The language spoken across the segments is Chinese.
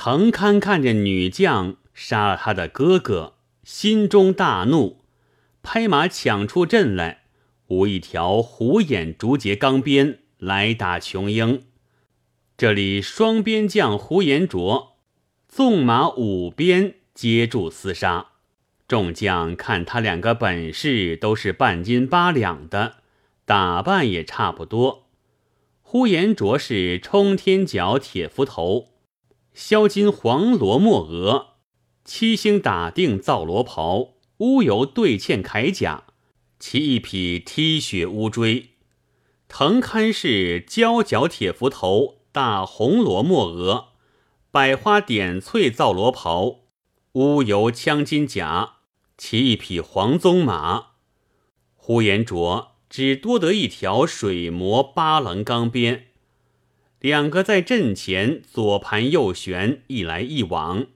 滕堪看见女将杀了他的哥哥，心中大怒，拍马抢出阵来，舞一条虎眼竹节钢鞭来打琼英。这里双边将呼延灼纵马五鞭接住厮杀，众将看他两个本事都是半斤八两的，打扮也差不多。呼延灼是冲天脚铁斧头。削金黄罗墨额，七星打定皂罗袍，乌油对嵌铠甲，骑一匹踢雪乌锥。藤堪是胶角铁斧头，大红罗墨额，百花点翠皂罗袍，乌油枪金甲，骑一匹黄鬃马。呼延灼只多得一条水磨八棱钢鞭。两个在阵前左盘右旋，一来一往，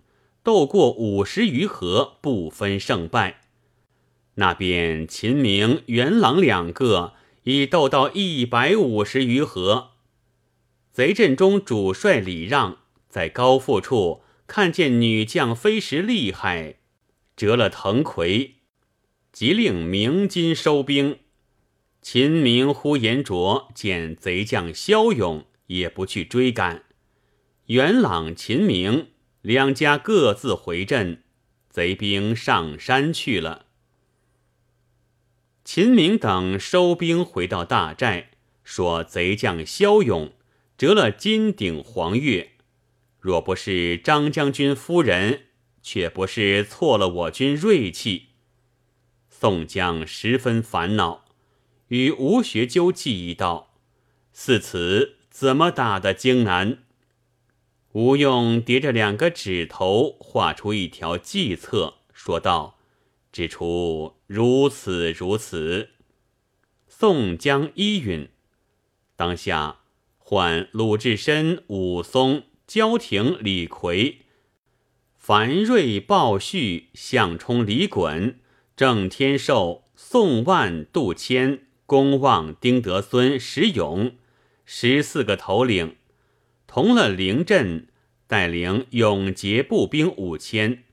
斗过五十余合，不分胜败。那边秦明、元朗两个已斗到一百五十余合。贼阵中主帅李让在高阜处看见女将飞石厉害，折了藤魁，即令鸣金收兵。秦明、呼延灼见贼将骁勇。也不去追赶，元朗、秦明两家各自回阵，贼兵上山去了。秦明等收兵回到大寨，说贼将骁勇折了金顶黄钺，若不是张将军夫人，却不是错了我军锐气。宋江十分烦恼，与吴学究计议道：“似此。”怎么打的荆南？吴用叠着两个指头，画出一条计策，说道：“指出如此如此。”宋江依允。当下唤鲁智深、武松、焦廷、李逵、樊瑞、鲍旭、项冲、李衮、郑天寿、宋万、杜迁、公望、丁德孙、石勇。十四个头领同了灵阵，带领永劫步兵五千，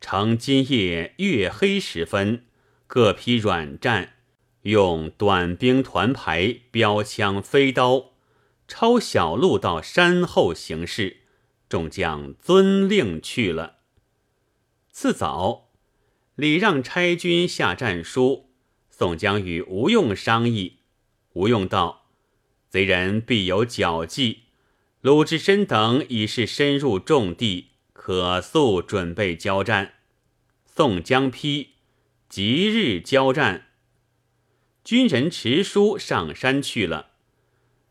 乘今夜月黑时分，各披软战，用短兵团排、标枪飞刀，抄小路到山后行事。众将遵令去了。次早，李让差军下战书，宋江与吴用商议。吴用道。贼人必有脚计，鲁智深等已是深入重地，可速准备交战。宋江批：即日交战。军人持书上山去了。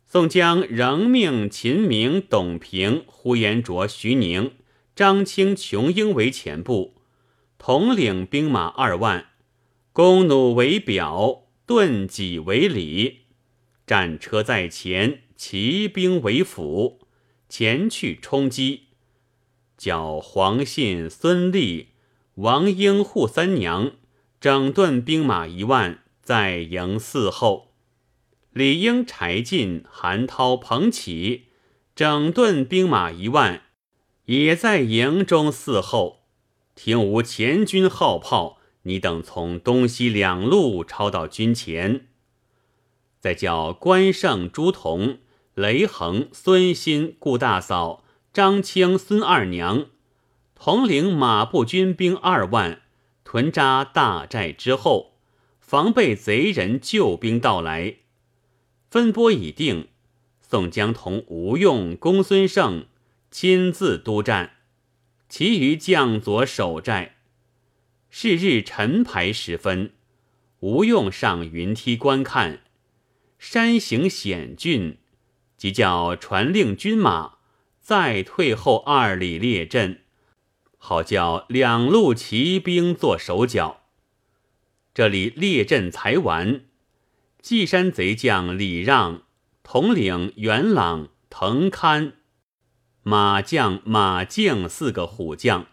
宋江仍命秦明、董平、呼延灼、徐宁、张清、琼英为前部，统领兵马二万，弓弩为表，盾戟为里。战车在前，骑兵为辅，前去冲击。叫黄信、孙立、王英扈三娘整顿兵马一万，在营伺候。李应、柴进、韩涛、彭起整顿兵马一万，也在营中伺候。听吾前军号炮，你等从东西两路抄到军前。再叫关胜、朱仝、雷横、孙新、顾大嫂、张清、孙二娘，统领马步军兵二万，屯扎大寨之后，防备贼人救兵到来。分拨已定，宋江同吴用、公孙胜亲自督战，其余将佐守寨。是日晨牌时分，吴用上云梯观看。山形险峻，即叫传令军马再退后二里列阵，好叫两路骑兵做手脚。这里列阵才完，稷山贼将李让统领元朗、滕堪、马将马敬四个虎将，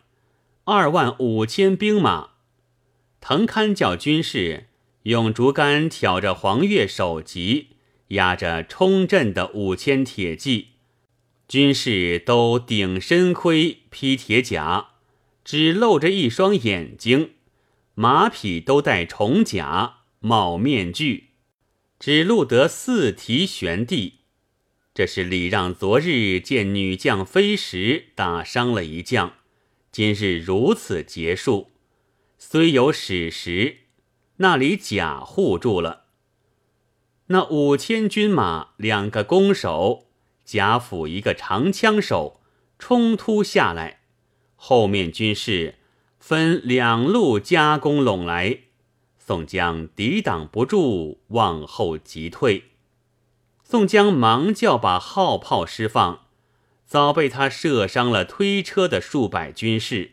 二万五千兵马。滕堪叫军士。用竹竿挑着黄钺首级，压着冲阵的五千铁骑，军士都顶身盔、披铁甲，只露着一双眼睛；马匹都戴重甲、帽面具，只露得四蹄悬地。这是礼让昨日见女将飞石打伤了一将，今日如此结束。虽有史实，那里假护住了。那五千军马，两个弓手，贾府一个长枪手，冲突下来，后面军士分两路夹攻拢来，宋江抵挡不住，往后急退。宋江忙叫把号炮释放，早被他射伤了推车的数百军士，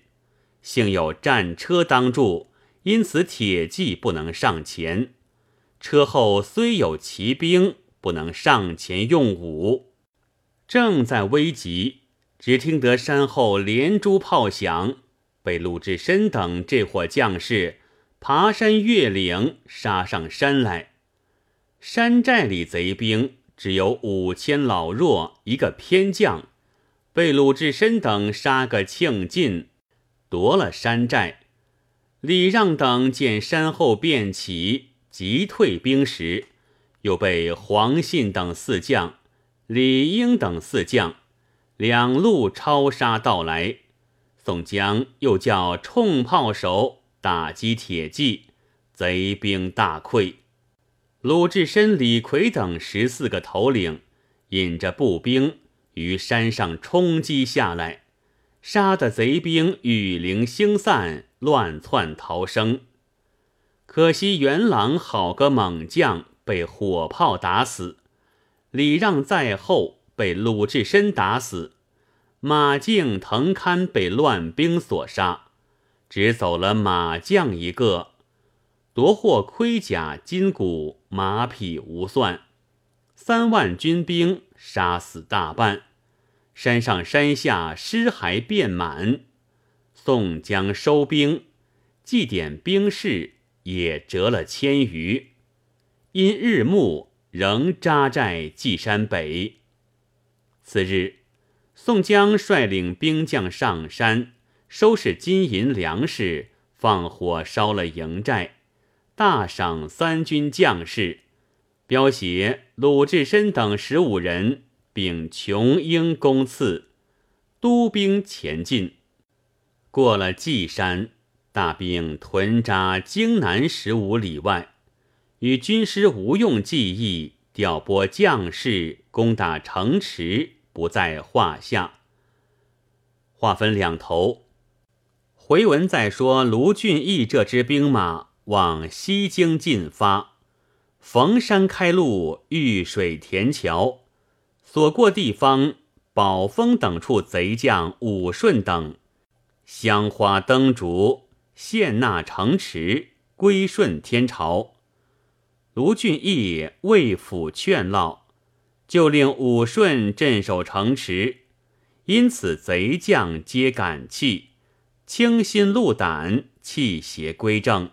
幸有战车当住，因此铁骑不能上前。车后虽有骑兵，不能上前用武。正在危急，只听得山后连珠炮响，被鲁智深等这伙将士爬山越岭，杀上山来。山寨里贼兵。只有五千老弱一个偏将，被鲁智深等杀个庆尽，夺了山寨。李让等见山后变起，急退兵时，又被黄信等四将、李应等四将两路超杀到来。宋江又叫冲炮手打击铁骑，贼兵大溃。鲁智深、李逵等十四个头领引着步兵于山上冲击下来，杀的贼兵雨零星散，乱窜逃生。可惜元朗好个猛将，被火炮打死；李让在后被鲁智深打死；马敬、藤堪被乱兵所杀，只走了马将一个。夺获盔甲、金鼓、马匹无算，三万军兵杀死大半，山上山下尸骸遍满。宋江收兵，祭奠兵士也折了千余，因日暮仍扎寨祭山北。次日，宋江率领兵将上山，收拾金银粮食，放火烧了营寨。大赏三军将士，标写鲁智深等十五人，并琼英弓次，督兵前进。过了稷山，大兵屯扎京南十五里外，与军师吴用计议调拨将士攻打城池，不在话下。话分两头，回文再说卢俊义这支兵马。往西京进发，逢山开路，遇水填桥，所过地方，宝丰等处贼将武顺等，香花灯烛，献纳城池，归顺天朝。卢俊义为府劝劳，就令武顺镇守城池，因此贼将皆感气，倾心戮胆，弃邪归正。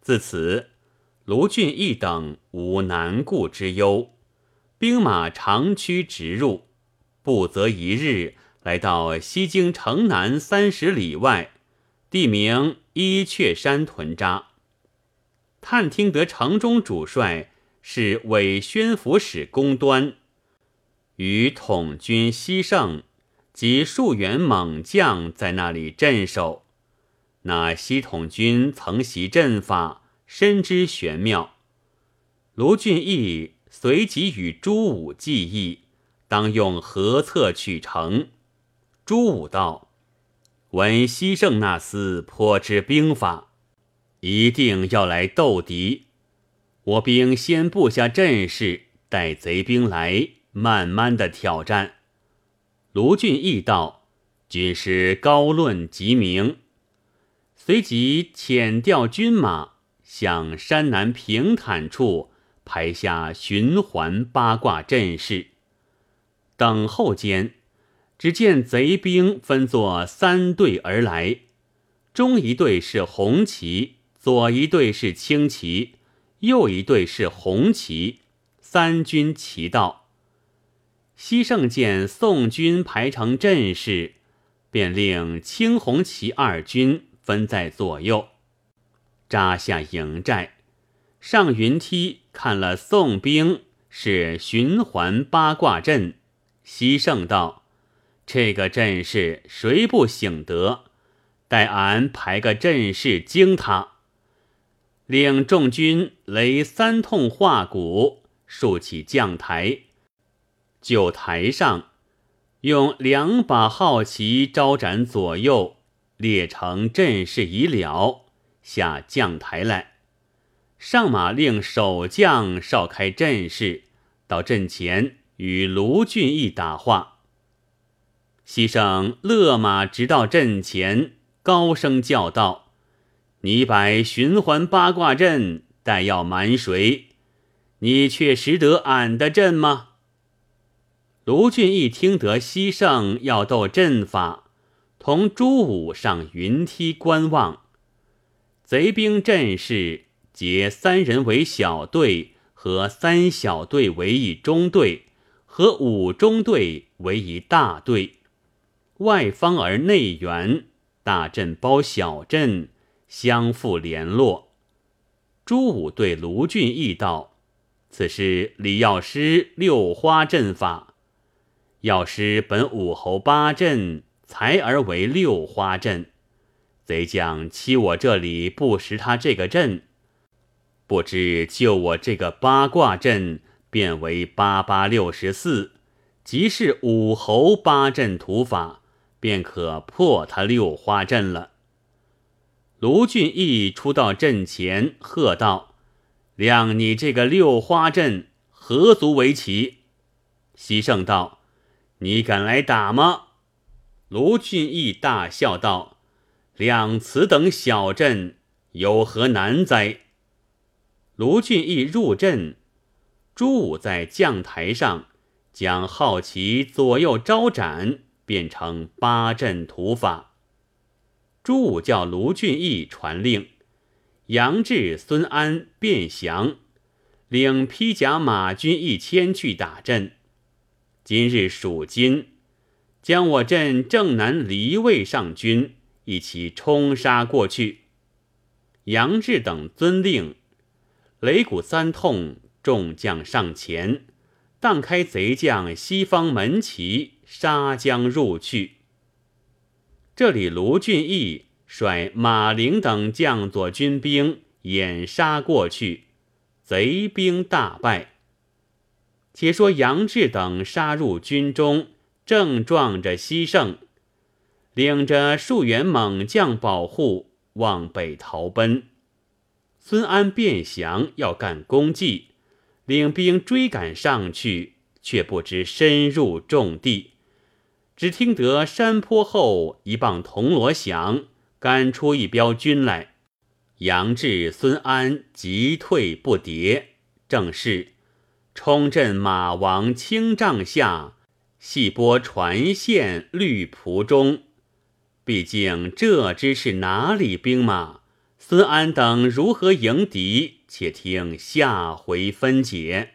自此，卢俊义等无难顾之忧，兵马长驱直入，不则一日，来到西京城南三十里外，地名伊阙山屯扎。探听得城中主帅是伪宣抚使公端，与统军西胜及数员猛将在那里镇守。那西统军曾习阵法，深知玄妙。卢俊义随即与朱武计议，当用何策取城？朱武道：“闻西圣那厮颇知兵法，一定要来斗敌。我兵先布下阵势，待贼兵来，慢慢的挑战。”卢俊义道：“军师高论极明。”随即遣调军马向山南平坦处排下循环八卦阵势。等候间，只见贼兵分作三队而来，中一队是红旗，左一队是青旗，右一队是红旗，三军齐到。西圣见宋军排成阵势，便令青红旗二军分在左右，扎下营寨。上云梯看了宋兵是循环八卦阵，西圣道：“这个阵势谁不醒得？待俺排个阵势惊他。”令众军擂三通画鼓，竖起将台，就台上用两把号旗招展左右，列成阵势已了，下将台来。上马令守将哨开阵势，到阵前与卢俊义打话。西圣勒马直到阵前，高声叫道。你摆循环八卦阵，待要瞒谁？你却识得俺的阵吗？卢俊义听得西圣要斗阵法，同朱武上云梯观望。贼兵阵势，结三人为小队，和三小队为一中队，和五中队为一大队。外方而内圆，大阵包小阵。相互联络。朱武对卢俊义道：“此是李药师六花阵法。药师本武侯八阵，才而为六花阵。贼将欺我这里不识他这个阵，不知就我这个八卦阵，变为八八六十四，即是武侯八阵图法，便可破他六花阵了。”卢俊义出到阵前，喝道：“亮你这个六花阵，何足为奇？”西圣道：“你敢来打吗？”卢俊义大笑道：“亮此等小阵，有何难哉？”卢俊义入阵，朱武在将台上将好奇左右招展，变成八阵图法。朱武叫卢俊义传令，杨志、孙安、卞祥领披甲马军一千去打阵。今日属金，将我镇正南离卫上军一起冲杀过去。杨志等遵令，擂鼓三通，众将上前，荡开贼将西方门旗，杀将入去。这里卢俊义率马陵等将左军兵掩杀过去，贼兵大败。且说杨志等杀入军中，正撞着西胜，领着数员猛将保护，往北逃奔。孙安便降，要干功绩，领兵追赶上去，却不知深入重地。只听得山坡后一棒铜锣响，赶出一彪军来。杨志、孙安急退不迭，正是冲阵马王青帐下，细拨船线绿蒲中。毕竟这支是哪里兵马？孙安等如何迎敌？且听下回分解。